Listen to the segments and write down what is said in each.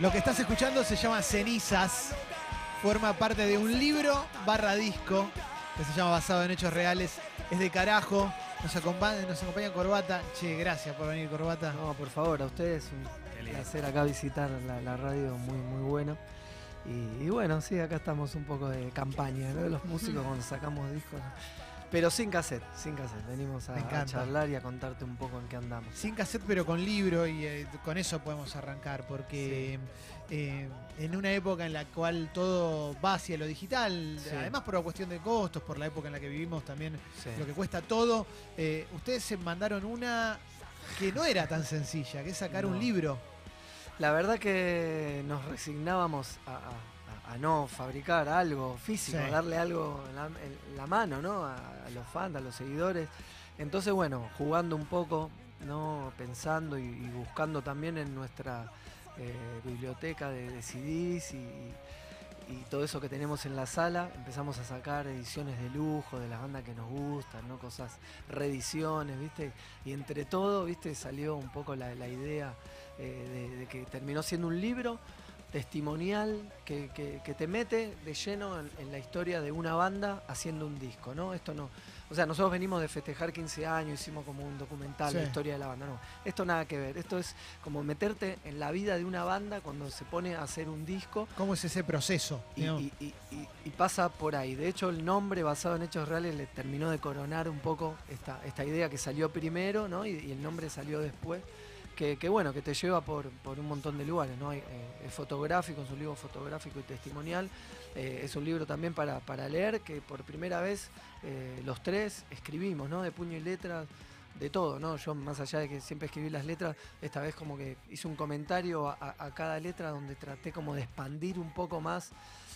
Lo que estás escuchando se llama Cenizas. Forma parte de un libro barra disco que se llama Basado en Hechos Reales. Es de carajo. Nos acompaña, nos acompaña Corbata. Che, gracias por venir, Corbata. No, por favor, a ustedes un placer acá visitar la, la radio, muy, muy bueno. Y, y bueno, sí, acá estamos un poco de campaña, ¿no? Los músicos cuando sacamos discos. Pero sin cassette, sin cassette. Venimos a, charlar y a contarte un poco en qué andamos. Sin cassette, pero con libro, y eh, con eso podemos arrancar, porque eh, en una época en la cual todo va hacia lo digital, Sí. además por la cuestión de costos, por la época en la que vivimos también, Sí. lo que cuesta todo, eh, ustedes se mandaron una que no era tan sencilla, que es sacar un libro. La verdad que nos resignábamos a, a- a- no fabricar algo físico, Sí. darle algo en la, en la mano, ¿no? A, a los fans, a los seguidores. Entonces, bueno, jugando un poco, ¿no? Pensando y, y buscando también en nuestra eh, biblioteca de, de CDs y, y todo eso que tenemos en la sala, empezamos a sacar ediciones de lujo de las bandas que nos gustan, ¿no? Cosas, reediciones, ¿viste? Y entre todo, ¿viste? Salió un poco la, la idea eh, de, de que terminó siendo un libro testimonial que, que- que te mete de lleno en, en la historia de una banda haciendo un disco, ¿no? Esto no. O sea, nosotros venimos de festejar 15 años, hicimos como un documental de la historia de la banda. No, esto nada que ver. Esto es como meterte en la vida de una banda cuando se pone a hacer un disco ¿Cómo es ese proceso? y, y- y- y- y pasa por ahí. De hecho, el nombre basado en hechos reales le terminó de coronar un poco esta, esta idea que salió primero, ¿no? Y el nombre salió después. Que, bueno, que te lleva por, por un montón de lugares, ¿no? Eh, es fotográfico, es un libro fotográfico y testimonial. Eh, es un libro también para, para leer, que por primera vez eh, los tres escribimos, ¿no? De puño y letra, de todo, ¿no? Yo más allá de que siempre escribí las letras, esta vez como que hice un comentario a cada letra donde traté como de expandir un poco más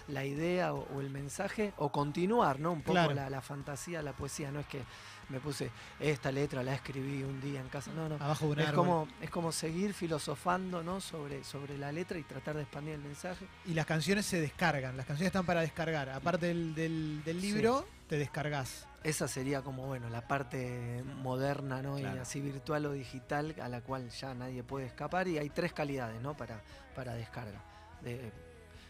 la idea o, o el mensaje o continuar, ¿no? Un poco Claro. la, la fantasía, la poesía, no es que me puse esta letra la escribí un día en casa, no, no. Abajo de un Es árbol. como, es como seguir filosofando ¿no? sobre, sobre la letra y tratar de expandir el mensaje. Y las canciones se descargan, las canciones están para descargar. Aparte del, del- del libro, te descargas. Esa sería como bueno la parte moderna ¿no? Claro. y así virtual o digital a la cual ya nadie puede escapar y hay tres calidades ¿no? para, para descarga. De,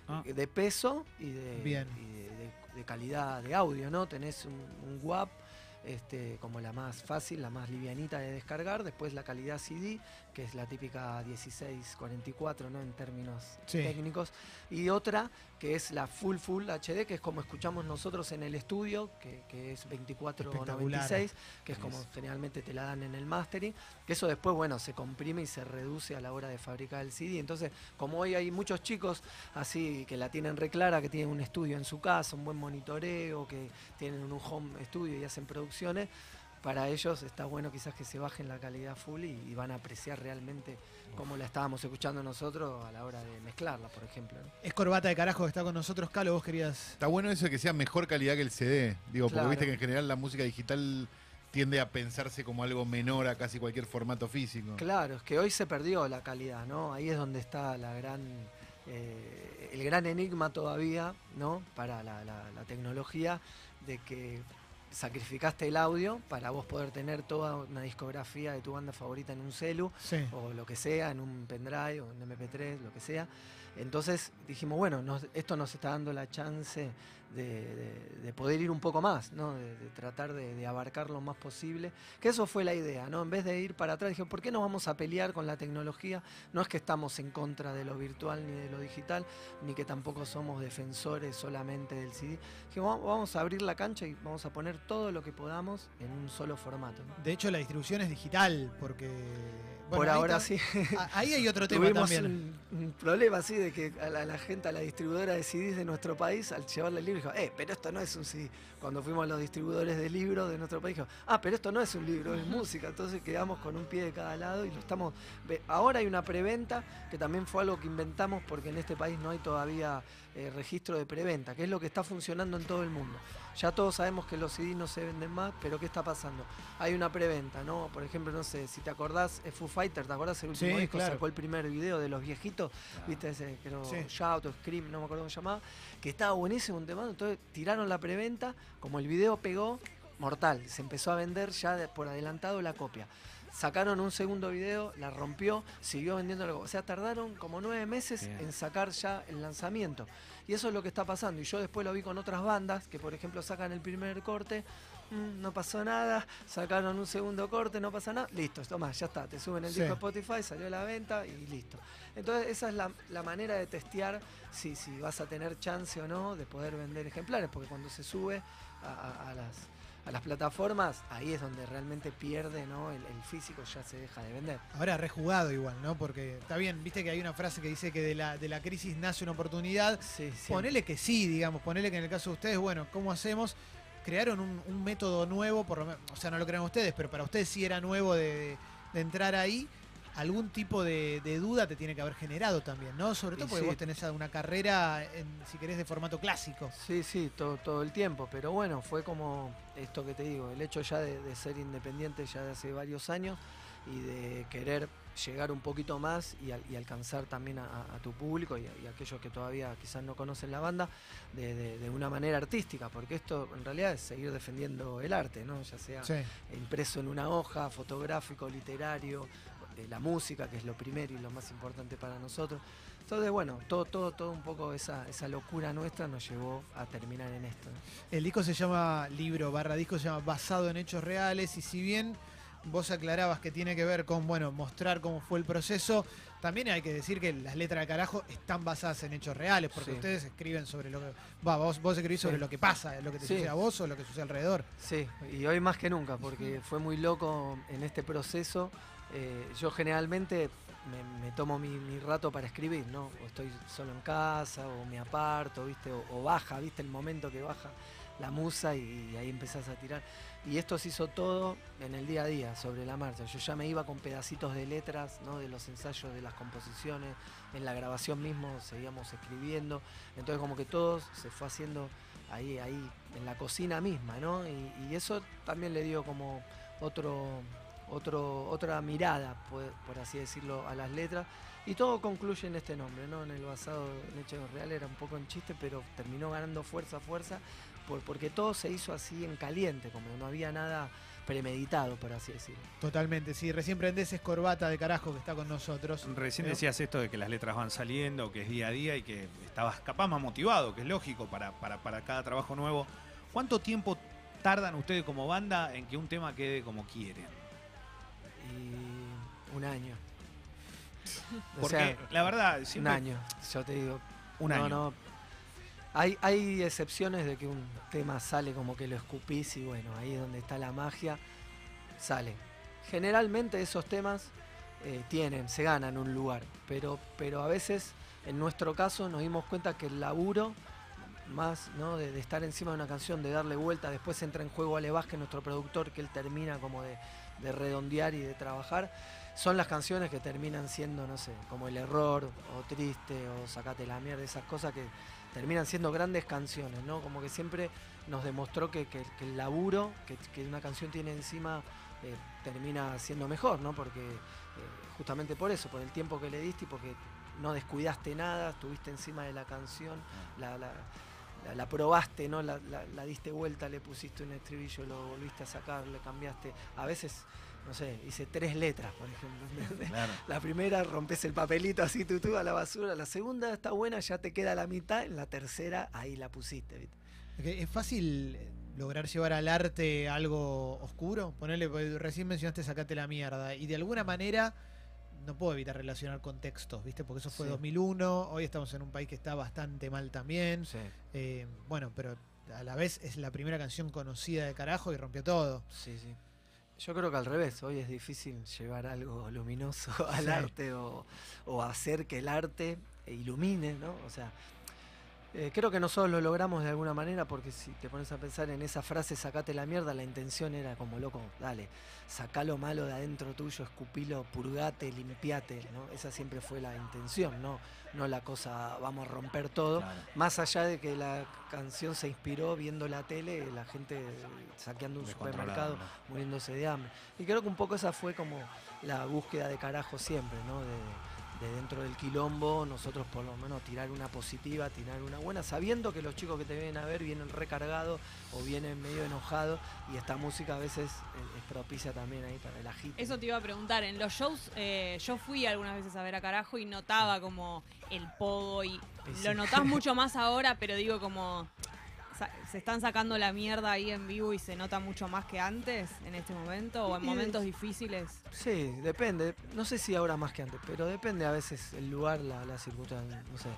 Ah. de peso y, de, Bien. y de, de- de calidad de audio, ¿no? Tenés un, un WAP este, como la más fácil, la más livianita de descargar, después la calidad CD, que es la típica 1644, ¿no? En términos Sí. técnicos, y otra que es la Full Full HD, que es como escuchamos nosotros en el estudio, que, que es 2496, que es como generalmente te la dan en el mastering, que eso después, bueno, se comprime y se reduce a la hora de fabricar el CD. Entonces, como hoy hay muchos chicos así que la tienen reclara, que tienen un estudio en su casa, un buen monitoreo, que tienen un home studio y hacen producciones, para ellos está bueno quizás que se bajen la calidad full y, y van a apreciar realmente como la estábamos escuchando nosotros a la hora de mezclarla, por ejemplo. ¿no? Es Corbata de carajo que está con nosotros. Calo, vos querías. Está bueno eso de que sea mejor calidad que el CD. Digo, Claro. porque viste que en general la música digital tiende a pensarse como algo menor a casi cualquier formato físico. Claro, es que hoy se perdió la calidad, ¿no? Ahí es donde está la gran, eh, el gran enigma todavía, ¿no? Para la, la- la tecnología de que sacrificaste el audio para vos poder tener toda una discografía de tu banda favorita en un celu Sí. o lo que sea, en un pendrive o en MP3, lo que sea. Entonces dijimos, bueno, nos- esto nos está dando la chance de, de- de poder ir un poco más, ¿no? de, tratar de, abarcar lo más posible. Que eso fue la idea, ¿no? En vez de ir para atrás, dije, ¿por qué no vamos a pelear con la tecnología? No es que estamos en contra de lo virtual ni de lo digital, ni que tampoco somos defensores solamente del CD. Dije, "Va- vamos a abrir la cancha y vamos a poner todo lo que podamos en un solo formato. De hecho, la distribución es digital, porque. Bueno, Por ahora sí. a- Ahí hay otro tema Tuvimos también. un, un problema así de que a la, la gente, a la distribuidora de CDs de nuestro país, al llevarle el libro, dijo, eh, pero esto no es un CD. Cuando fuimos a los distribuidores de libros de nuestro país, dijo, ah, pero esto no es un libro, es música. Entonces quedamos con un pie de cada lado y lo estamos. Ahora hay una preventa, que también fue algo que inventamos porque en este país no hay todavía eh, registro de preventa, que es lo que está funcionando en todo el mundo. Ya todos sabemos que los CDs no se venden más, pero ¿qué está pasando? Hay una preventa, ¿no? Por ejemplo, no sé, si te acordás, eh, Foo Fighter, ¿te acordás el último Sí, disco? claro. Sacó el primer video de los viejitos, ¿viste? Ese, creo, Sí. Shout o Scream, no me acuerdo cómo se llamaba, que estaba buenísimo un tema. Entonces tiraron la preventa, como el video pegó, mortal. Se empezó a vender ya de- por adelantado la copia. Sacaron un segundo video, la rompió, siguió vendiendo. O sea, tardaron como nueve meses Bien. en sacar ya el lanzamiento. Y eso es lo que está pasando. Y yo después lo vi con otras bandas que, por ejemplo, sacan el primer corte, mm, no pasó nada, sacaron un segundo corte, no pasa nada, listo, toma, ya está, te suben el Sí. disco a Spotify, salió a la venta y listo. Entonces esa es la, la manera de testear si, si vas a tener chance o no de poder vender ejemplares, porque cuando se sube a, a- a las, a las plataformas, ahí es donde realmente pierde, ¿no? El, el físico ya se deja de vender. Ahora rejugado igual, ¿no? Porque está bien, viste que hay una frase que dice que de la, de la crisis nace una oportunidad. Sí. Ponele que sí, digamos, ponele que en el caso de ustedes, bueno, ¿cómo hacemos? Crearon un, un método nuevo, por lo menos, o sea, no lo crean ustedes, pero para ustedes sí era nuevo de, de entrar ahí. Algún tipo de, de duda te tiene que haber generado también, ¿no? Sobre todo porque sí. vos tenés una carrera, en, si querés, de formato clásico. Sí, sí, todo, todo el tiempo, pero bueno, fue como esto que te digo, el hecho ya de, de ser independiente ya de hace varios años y de querer llegar un poquito más y, al- y alcanzar también a, a tu público y a, y a aquellos que todavía quizás no conocen la banda de, de- de una manera artística, porque esto en realidad es seguir defendiendo el arte, ¿no? ya sea Sí. impreso en una hoja, fotográfico, literario, eh, la música, que es lo primero y lo más importante para nosotros. Entonces, bueno, todo, todo, todo un poco esa, esa locura nuestra nos llevó a terminar en esto. ¿no? El disco se llama, libro barra disco se llama Basado en Hechos Reales y si bien vos aclarabas que tiene que ver con, bueno, mostrar cómo fue el proceso, también hay que decir que las letras de carajo están basadas en hechos reales, porque Sí. ustedes escriben sobre lo que... Va, vos, vos escribís sobre Sí. lo que pasa, lo que te Sí. sucede a vos o lo que sucede alrededor. Sí, y hoy más que nunca, porque fue muy loco en este proceso. Eh, yo generalmente me, tomo mi, rato para escribir, ¿no? O estoy solo en casa, o me aparto, ¿viste? O, baja, ¿viste? El momento que baja la musa y, ahí empezás a tirar. Y esto se hizo todo en el día a día, sobre la marcha. Yo ya me iba con pedacitos de letras, ¿no? De los ensayos, de las composiciones. En la grabación mismo seguíamos escribiendo. Entonces como que todo se fue haciendo ahí, ahí, en la cocina misma, ¿no? Y eso también le dio como otro, otro, otra mirada, por, por así decirlo, a las letras. Y todo concluye en este nombre, ¿no? En el basado en hechos reales era un poco en chiste, pero terminó ganando fuerza, fuerza, por, porque todo se hizo así en caliente, como no había nada premeditado, por así decirlo. Totalmente, sí. Recién prendés es Corbata de carajo que está con nosotros. Recién ¿no? decías esto de que las letras van saliendo, que es día a día y que estabas capaz más motivado, que es lógico para, para, para cada trabajo nuevo. ¿Cuánto tiempo tardan ustedes como banda en que un tema quede como quieren? Y un año. O Porque sea, la verdad, un siempre año, yo te digo, un no, año. no. Hay, hay excepciones de que un tema sale como que lo escupís y bueno, ahí es donde está la magia, sale. Generalmente esos temas eh, tienen, se ganan un lugar, pero, pero a veces, en nuestro caso, nos dimos cuenta que el laburo, más ¿no? de, de estar encima de una canción, de darle vuelta, después entra en juego Ale Vázquez, nuestro productor, que él termina como de, de redondear y de trabajar, son las canciones que terminan siendo, no sé, como El Error, o Triste, o Sacate la mierda, esas cosas que terminan siendo grandes canciones, ¿no? Como que siempre nos demostró que, que- que el laburo que, que una canción tiene encima eh, termina siendo mejor, ¿no? Porque eh, justamente por eso, por el tiempo que le diste y porque no descuidaste nada, estuviste encima de la canción, la, la- la- la probaste, ¿no? La, la- la diste vuelta, le pusiste un estribillo, lo volviste a sacar, le cambiaste. A veces, no sé, hice tres letras, por ejemplo. La primera rompes el papelito así tutú a la basura, la segunda está buena, ya te queda la mitad, en la tercera ahí la pusiste, ¿viste? Es fácil lograr llevar al arte algo oscuro. Ponerle, recién mencionaste sacate la mierda. Y de alguna manera no puedo evitar relacionar contextos, ¿viste? Porque eso fue Sí. 2001. Hoy estamos en un país que está bastante mal también. Sí, Eh, bueno, pero a la vez es la primera canción conocida de carajo y rompió todo. sí, sí. Yo creo que al revés, hoy es difícil llevar algo luminoso al Sí. arte o, o hacer que el arte ilumine, ¿no? O sea, eh, creo que nosotros lo logramos de alguna manera porque si te pones a pensar en esa frase, sacate la mierda, la intención era como loco, dale, sacá lo malo de adentro tuyo, escupilo, purgate, limpiate, ¿no? Esa siempre fue la intención, ¿no? No la cosa, vamos a romper todo. Claro. Más allá de que la canción se inspiró viendo la tele, la gente saqueando un supermercado, ¿no? muriéndose de hambre. Y creo que un poco esa fue como la búsqueda de carajo siempre, ¿no? De, de dentro del quilombo, nosotros por lo menos tirar una positiva, tirar una buena, sabiendo que los chicos que te vienen a ver vienen recargados o vienen medio enojados y esta música a veces es, es propicia también ahí para el agite. Eso te iba a preguntar, en los shows eh, yo fui algunas veces a ver a carajo y notaba como el pogo y sí. lo notás mucho más ahora, pero digo como se están sacando la mierda ahí en vivo y se nota mucho más que antes en este momento o en Y- momentos difíciles. Sí, depende. No sé si ahora más que antes, pero depende a veces el lugar, la, la circunstancia. No sé,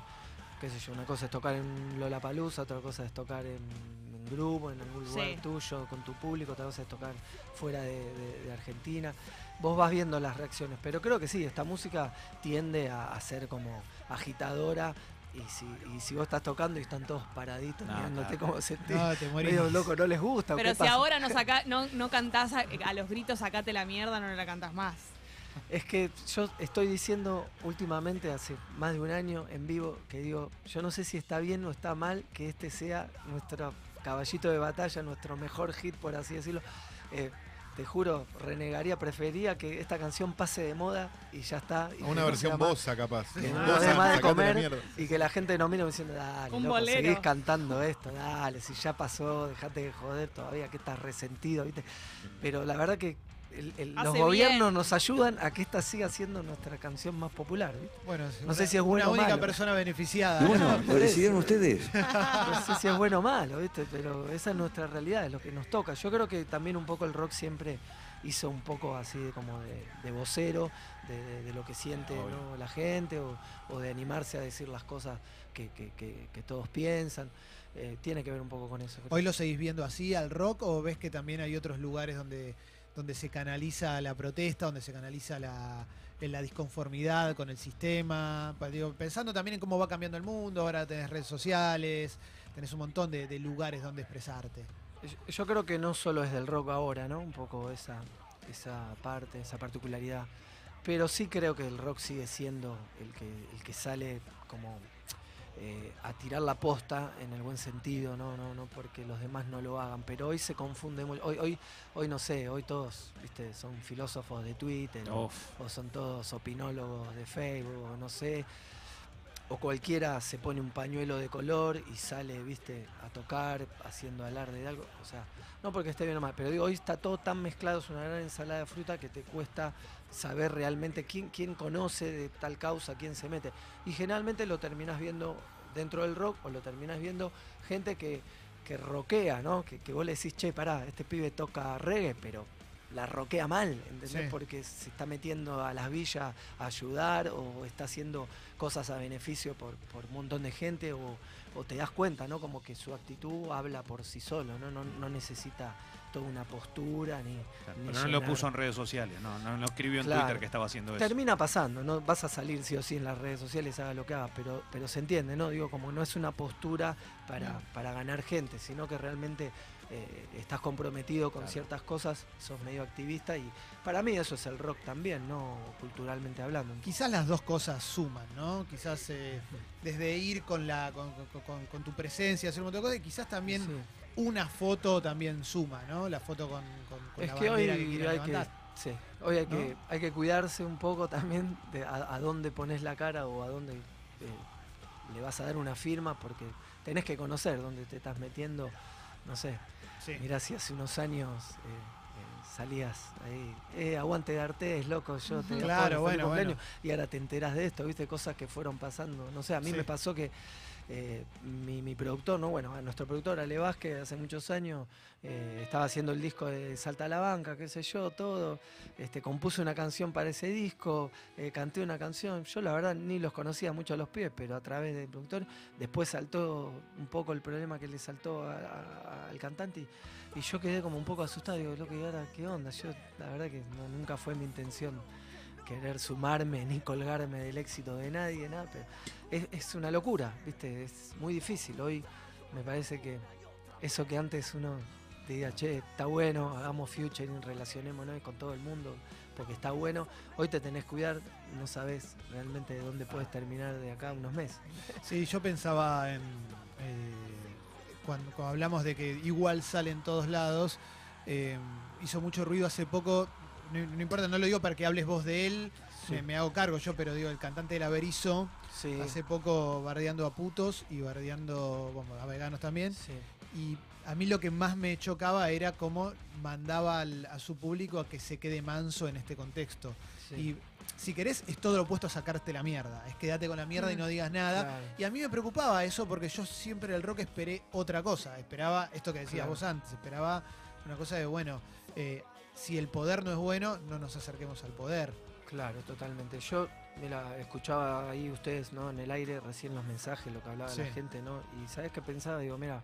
qué sé yo. Una cosa es tocar en Lollapalooza, otra cosa es tocar en, en grupo, en algún lugar Sí. tuyo, con tu público, otra cosa es tocar fuera de, de- de Argentina. Vos vas viendo las reacciones, pero creo que sí, esta música tiende a, a ser como agitadora. Y si, y si vos estás tocando y están todos paraditos No, mirándote claro. como sentís, No, te morís. medio loco, no les gusta. ¿o Pero qué si pasa? ahora no, saca, no, no cantás a, a los gritos, sacate la mierda, no la cantás más. Es que yo estoy diciendo últimamente, hace más de un año en vivo, que digo, yo no sé si está bien o está mal que este sea nuestro caballito de batalla, nuestro mejor hit, por así decirlo. Eh, te juro, renegaría, preferiría que esta canción pase de moda y ya está. y Una no versión más- bosa, capaz. que no más de comer y que la gente nos mire diciendo, dale, Un loco, seguís cantando esto, dale, si ya pasó, dejate de joder todavía, que estás resentido, ¿viste? Pero la verdad que el- el- los gobiernos bien. nos ayudan a que esta siga siendo nuestra canción más popular. Bueno, No sé si es bueno o única malo. persona beneficiada. Y ¿no? bueno, lo decidieron ustedes. No sé si es bueno o malo, ¿viste? Pero esa es nuestra realidad, es lo que nos toca. Yo creo que también un poco el rock siempre hizo un poco así de como de, de vocero, de, de- de lo que siente. ¿no? la gente, o, o de animarse a decir las cosas que, que- que- que todos piensan. Eh, tiene que ver un poco con eso. creo. ¿Hoy lo seguís viendo así al rock o ves que también hay otros lugares donde, donde se canaliza la protesta, donde se canaliza la, en la disconformidad con el sistema? Pensando también en cómo va cambiando el mundo, ahora tenés redes sociales, tenés un montón de, de lugares donde expresarte. Yo creo que no solo es del rock ahora, ¿no? Un poco esa, esa parte, esa particularidad. Pero sí creo que el rock sigue siendo el que, el que sale como eh, a tirar la posta en el buen sentido, ¿no? No, no porque los demás no lo hagan. Pero hoy se confunde mucho. Hoy, hoy, hoy no sé, hoy todos, viste, son filósofos de Twitter o, Uf. o son todos opinólogos de Facebook, no sé. O cualquiera se pone un pañuelo de color y sale, viste, a tocar, haciendo alarde de algo. O sea, no porque esté bien o mal, pero digo, hoy está todo tan mezclado, es una gran ensalada de fruta que te cuesta saber realmente quién, quién conoce de tal causa, quién se mete. Y generalmente lo terminas viendo dentro del rock o lo terminas viendo gente que, que rockea, ¿no? Que, que vos le decís, che, pará, este pibe toca reggae, pero la roquea mal, ¿entendés? Sí. Porque se está metiendo a las villas a ayudar o está haciendo cosas a beneficio por, por un montón de gente o, o te das cuenta, ¿no? Como que su actitud habla por sí solo, ¿no? No, no necesita toda una postura ni... Claro, ni Pero no lo puso en redes sociales, no, no lo escribió en Claro. Twitter que estaba haciendo eso. Termina pasando, no vas a salir sí o sí en las redes sociales, haga lo que haga, pero, pero se entiende, ¿no? Digo, como no es una postura para, para ganar gente, sino que realmente eh, estás comprometido con Claro. ciertas cosas, sos medio activista y para mí eso es el rock también, ¿no? Culturalmente hablando. Quizás las dos cosas suman, ¿no? Quizás eh, desde ir con, la, con, con- con- tu presencia, hacer un montón de cosas, y quizás también Sí. una foto también suma, ¿no? La foto con, Es la que hoy bandera que, quieras hay que, sí, hoy hay, ¿No? que, hay que cuidarse un poco también de a, a dónde pones la cara o a dónde eh, le vas a dar una firma, porque tenés que conocer dónde te estás metiendo, no sé. Sí. Mirá si hace unos años eh, eh, salías ahí, eh, aguante de Artés, loco, yo te Claro, bueno, cumpleaños", bueno. y ahora te enterás de esto, viste, cosas que fueron pasando. No sé, a mí Sí. me pasó que eh, mi, productor, no, bueno, nuestro productor Ale Vázquez hace muchos años eh, estaba haciendo el disco de Salta a la Banca, qué sé yo, todo. Este, compuse una canción para ese disco, eh, canté una canción. Yo la verdad ni los conocía mucho a los pies, pero a través del productor. Después saltó un poco el problema que le saltó al cantante y, yo quedé como un poco asustado. Digo, loco, ¿y ahora qué onda? Yo la verdad que nunca fue mi intención querer sumarme ni colgarme del éxito de nadie, nada, pero es, una locura, ¿viste? Es muy difícil. Hoy me parece que eso que antes uno te diga, che, está bueno, hagamos futuring, relacionémonos con todo el mundo, porque está bueno, hoy te tenés que cuidar, no sabes realmente de dónde puedes terminar de acá unos meses. Sí, yo pensaba en. eh, cuando, cuando hablamos de que igual sale en todos lados, eh, hizo mucho ruido hace poco. No, no importa, no lo digo para que hables vos de él, me, me hago cargo yo, pero digo, el cantante del Averizo, Sí. hace poco bardeando a putos y bardeando bueno, a veganos también. sí. Y a mí lo que más me chocaba era cómo mandaba al- a su público a que se quede manso en este contexto. Y si querés, es todo lo opuesto a sacarte la mierda. Es quedate con la mierda y no digas nada. Claro. Y a mí me preocupaba eso porque yo siempre del rock esperé otra cosa. Esperaba esto que decías Claro. vos antes. Esperaba una cosa de, bueno, eh, si el poder no es bueno, no nos acerquemos al poder. Claro, totalmente. Yo, mira, escuchaba ahí ustedes, ¿no? En el aire recién los mensajes, lo que hablaba la gente, ¿no? Y ¿sabes qué pensaba? Digo, mira,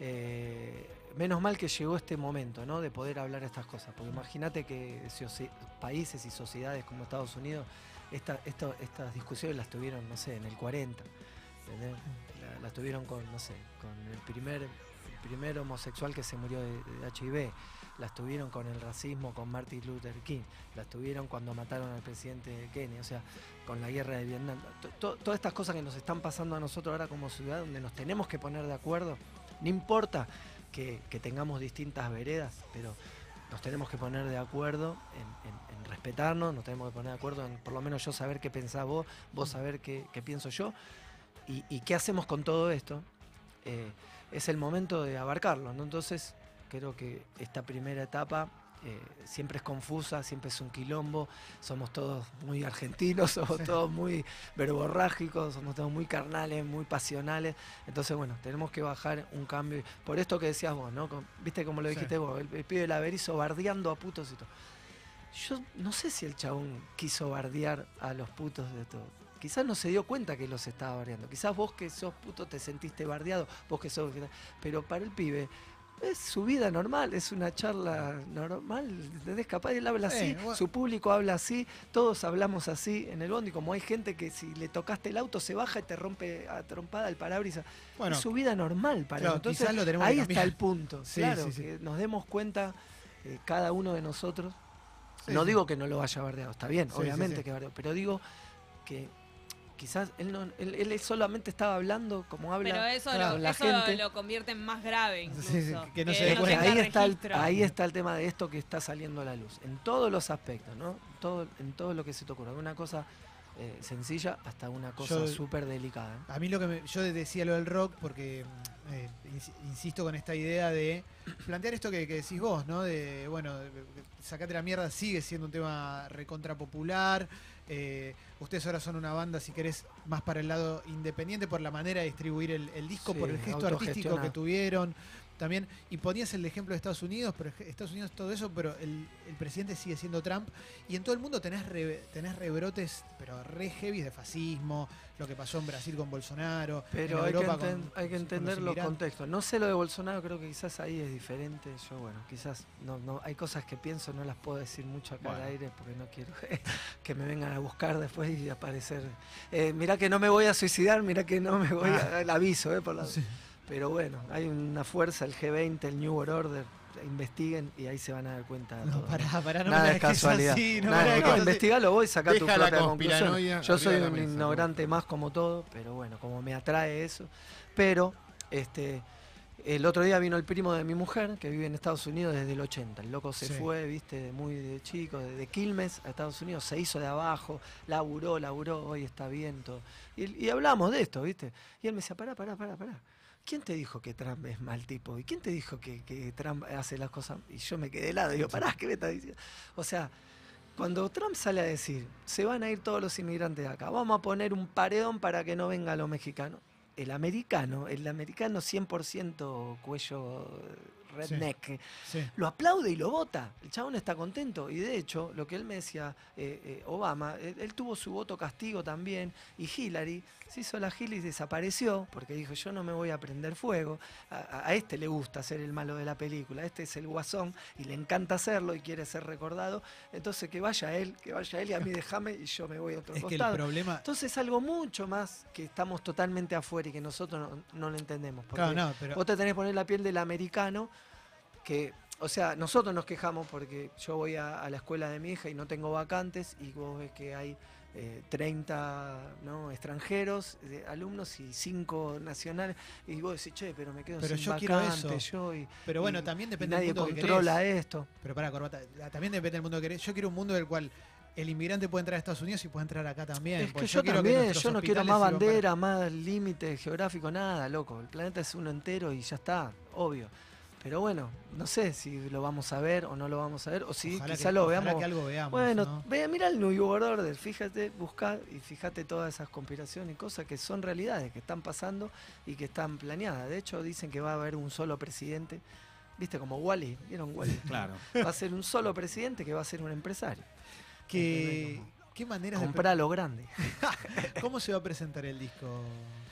eh, menos mal que llegó este momento, ¿no? De poder hablar estas cosas. Porque imagínate que países y sociedades como Estados Unidos, esta- estas discusiones las tuvieron, no sé, en el 40. ¿entendés? La- las tuvieron con, no sé, con el primer, primer homosexual que se murió de, HIV. Las tuvieron con el racismo, con Martin Luther King. Las tuvieron cuando mataron al presidente Kennedy. O sea, con la guerra de Vietnam. To- to- todas estas cosas que nos están pasando a nosotros ahora como ciudad, donde nos tenemos que poner de acuerdo. No importa que, tengamos distintas veredas, pero nos tenemos que poner de acuerdo en, respetarnos, nos tenemos que poner de acuerdo en por lo menos yo saber qué pensás vos, vos saber qué, pienso yo. Y, y qué hacemos con todo esto. Eh, es el momento de abarcarlo, ¿no? Entonces, creo que esta primera etapa eh, siempre es confusa, siempre es un quilombo, somos todos muy argentinos, somos todos muy verborrágicos, somos todos muy carnales, muy pasionales. Entonces, bueno, tenemos que bajar un cambio. Por esto que decías vos, ¿no? Viste como lo Sí. dijiste vos, el, el pibe del averizo bardeando a putos y todo. Yo no sé si el chabón quiso bardear a los putos de todo. Quizás no se dio cuenta que los estaba bardeando. Quizás vos que sos puto te sentiste bardeado, vos que sos... Pero para el pibe es su vida normal, es una charla normal. ¿Entendés? Capaz él habla así, Eh, bueno. su público habla así, todos hablamos así en el bondi. Como hay gente que si le tocaste el auto se baja y te rompe a trompada el parabrisas. Bueno, es su vida normal para claro, él. Entonces, lo tenemos ahí está el punto. Sí, claro, sí, sí. que nos demos cuenta eh, cada uno de nosotros. No digo que no lo haya bardeado, está bien, obviamente que bardeó, pero digo que quizás él, no, él, él solamente estaba hablando como habla. Pero eso, claro, lo, la eso gente. lo convierte en más grave incluso. Sí, sí, que no se dé Es que cuenta. tenga ahí, está el, registro. ahí está el tema de esto que está saliendo a la luz, en todos los aspectos, ¿no? Todo, en todo lo que se te ocurra, de una cosa eh, sencilla hasta una cosa súper delicada. ¿eh? A mí lo que me- yo decía lo del rock porque eh, ins- insisto con esta idea de plantear esto que, que decís vos, ¿no? De, bueno, de- de- sacate la mierda sigue siendo un tema recontra popular. eh, ustedes ahora son una banda, si querés, más para el lado independiente por la manera de distribuir el, el disco, Sí, por el gesto artístico que tuvieron. También, y ponías el ejemplo de Estados Unidos, pero Estados Unidos todo eso, pero el, el presidente sigue siendo Trump. Y en todo el mundo tenés, re- tenés rebrotes, pero re heavy de fascismo, lo que pasó en Brasil con Bolsonaro. Pero en hay que, Europa con- hay que con los entender los contextos. No sé lo de Bolsonaro, creo que quizás ahí es diferente. Yo, bueno, quizás no, no, hay cosas que pienso, no las puedo decir mucho acá Bueno. al aire porque no quiero que me vengan a buscar después y aparecer. Eh, mirá que no me voy a suicidar, mirá que no me voy a. El aviso, eh, por la- Ah. Sí. Pero bueno, hay una fuerza, el G20, el New World Order, investiguen y ahí se van a dar cuenta de No, todo. pará, pará, no Nada es casualidad. así, no Nada, no, investigalo vos y sacá tu Deja propia conclusión. Yo soy un ignorante más como todo, pero bueno, como me atrae eso. Pero este el otro día vino el primo de mi mujer, que vive en Estados Unidos desde el 80. El loco se Sí. fue, viste, muy de chico, de, de Quilmes a Estados Unidos, se hizo de abajo, laburó, laburó, hoy está bien todo. Y, y hablamos de esto, viste. Y él me decía, pará, pará, pará, pará. ¿Quién te dijo que Trump es mal tipo? ¿Y quién te dijo que, que Trump hace las cosas? Y yo me quedé helado, digo, pará, ¿qué me estás diciendo? O sea, cuando Trump sale a decir, se van a ir todos los inmigrantes de acá, vamos a poner un paredón para que no venga los mexicanos. El americano, el americano 100% cuello eh, redneck, Sí. lo aplaude y lo vota. El chabón está contento. Y de hecho, lo que él me decía, eh, eh, Obama, él, él tuvo su voto castigo también. Y Hillary se hizo la Hillary y desapareció porque dijo: Yo no me voy a prender fuego. A, este le gusta ser el malo de la película. Este es el guasón y le encanta hacerlo y quiere ser recordado. Entonces que vaya él, que vaya él y a mí déjame y yo me voy a otro Es que el costado. problema. Entonces es algo mucho más que estamos totalmente afuera y que nosotros no, no lo entendemos. Porque Claro, no, pero. Vos te tenés que poner la piel del americano, que, o sea, nosotros nos quejamos porque yo voy a, a la escuela de mi hija y no tengo vacantes y vos ves que hay eh, 30 ¿no? extranjeros, alumnos y 5 nacionales, y vos decís, che, pero me quedo Pero sin yo quiero eso. yo y, Pero bueno, y- también depende del mundo que controla querés. esto. Pero para, corbata, también depende del mundo que querés. Yo quiero un mundo del cual el inmigrante puede entrar a Estados Unidos y puede entrar acá también. Es que yo, quiero también, nuestros yo no quiero más para- bandera, más límite geográfico, nada, loco. El planeta es uno entero y ya está, obvio. Pero bueno, no sé si lo vamos a ver o no lo vamos a ver, o si Ojalá quizá que- lo veamos. que algo veamos. Bueno, ¿no? ve, mira el New Order, fíjate, busca y fíjate todas esas conspiraciones y cosas que son realidades, que están pasando y que están planeadas. De hecho, dicen que va a haber un solo presidente, viste, como Wally, ¿vieron Wally? Claro. Va a ser un solo presidente que va a ser un empresario. Que, ¿Qué maneras de Comprar a lo grande. ¿Cómo se va a presentar el disco?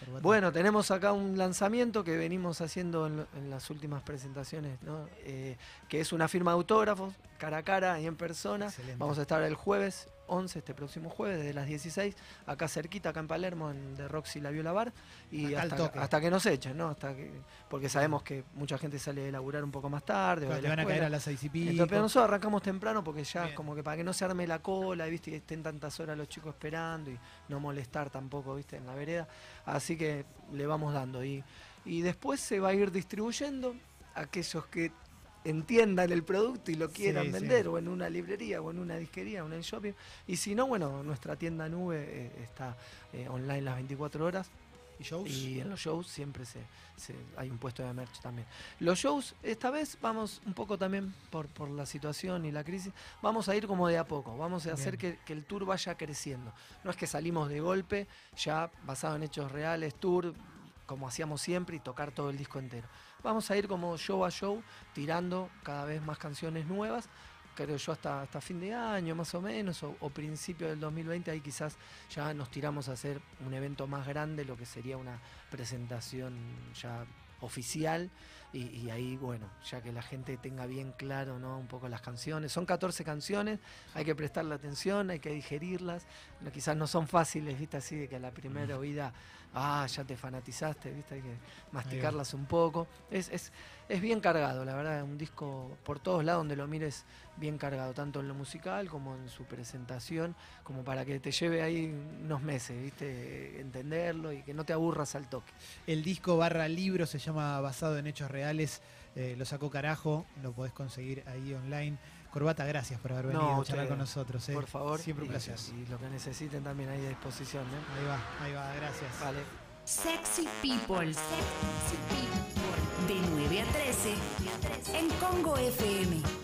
Corbata? Bueno, tenemos acá un lanzamiento que venimos haciendo en, en las últimas presentaciones, ¿no? Eh, que es una firma de autógrafos, cara a cara y en persona. Excelente. Vamos a estar el jueves 11, este próximo jueves, desde las 16, acá cerquita, acá en Palermo, en The Roxy La Viola Bar. Y hasta, hasta que nos echen, ¿no? Hasta que, porque sabemos que mucha gente sale de laburar un poco más tarde. o Claro, de la van a caer a las seis y pico. Entonces, pero nosotros arrancamos temprano porque ya Bien. como que para que no se arme la cola, ¿viste? que estén tantas horas los chicos esperando y no molestar tampoco, ¿viste? En la vereda. Así que le vamos dando. Y, y después se va a ir distribuyendo a aquellos que entiendan el producto y lo quieran Sí, sí. vender, o en una librería, o en una disquería, o en el shopping. Y si no, bueno, nuestra tienda nube eh, está eh, online las 24 horas. ¿Y shows? Y en los shows siempre se, se- hay un puesto de merch también. Los shows, esta vez vamos un poco también por, por la situación y la crisis, vamos a ir como de a poco, vamos a hacer que, que el tour vaya creciendo. No es que salimos de golpe, ya basado en hechos reales, tour, como hacíamos siempre, y tocar todo el disco entero. Vamos a ir como show a show, tirando cada vez más canciones nuevas. Creo yo hasta, hasta fin de año más o menos, o, o principio del 2020, ahí quizás ya nos tiramos a hacer un evento más grande, lo que sería una presentación ya oficial y, y ahí bueno ya que la gente tenga bien claro no un poco las canciones. Son 14 canciones hay que prestarle atención hay que digerirlas. No, quizás no son fáciles viste así de que a la primera oída ah ya te fanatizaste viste hay que masticarlas un poco. Es, es, es bien cargado la verdad un disco por todos lados donde lo mires bien cargado tanto en lo musical como en su presentación como para que te lleve ahí unos meses viste entenderlo y que no te aburras al toque El disco barra libro se llama Basado en Hechos Reales. eh, lo sacó carajo, lo podés conseguir ahí online. Corbata, gracias por haber No, venido a charlar con nosotros. eh. por favor Siempre un y- placer. y, lo que necesiten también ahí a disposición ¿eh? Ahí va, ahí va, gracias. vale Sexy People. Sexy People. De 9 a 13 en Congo FM.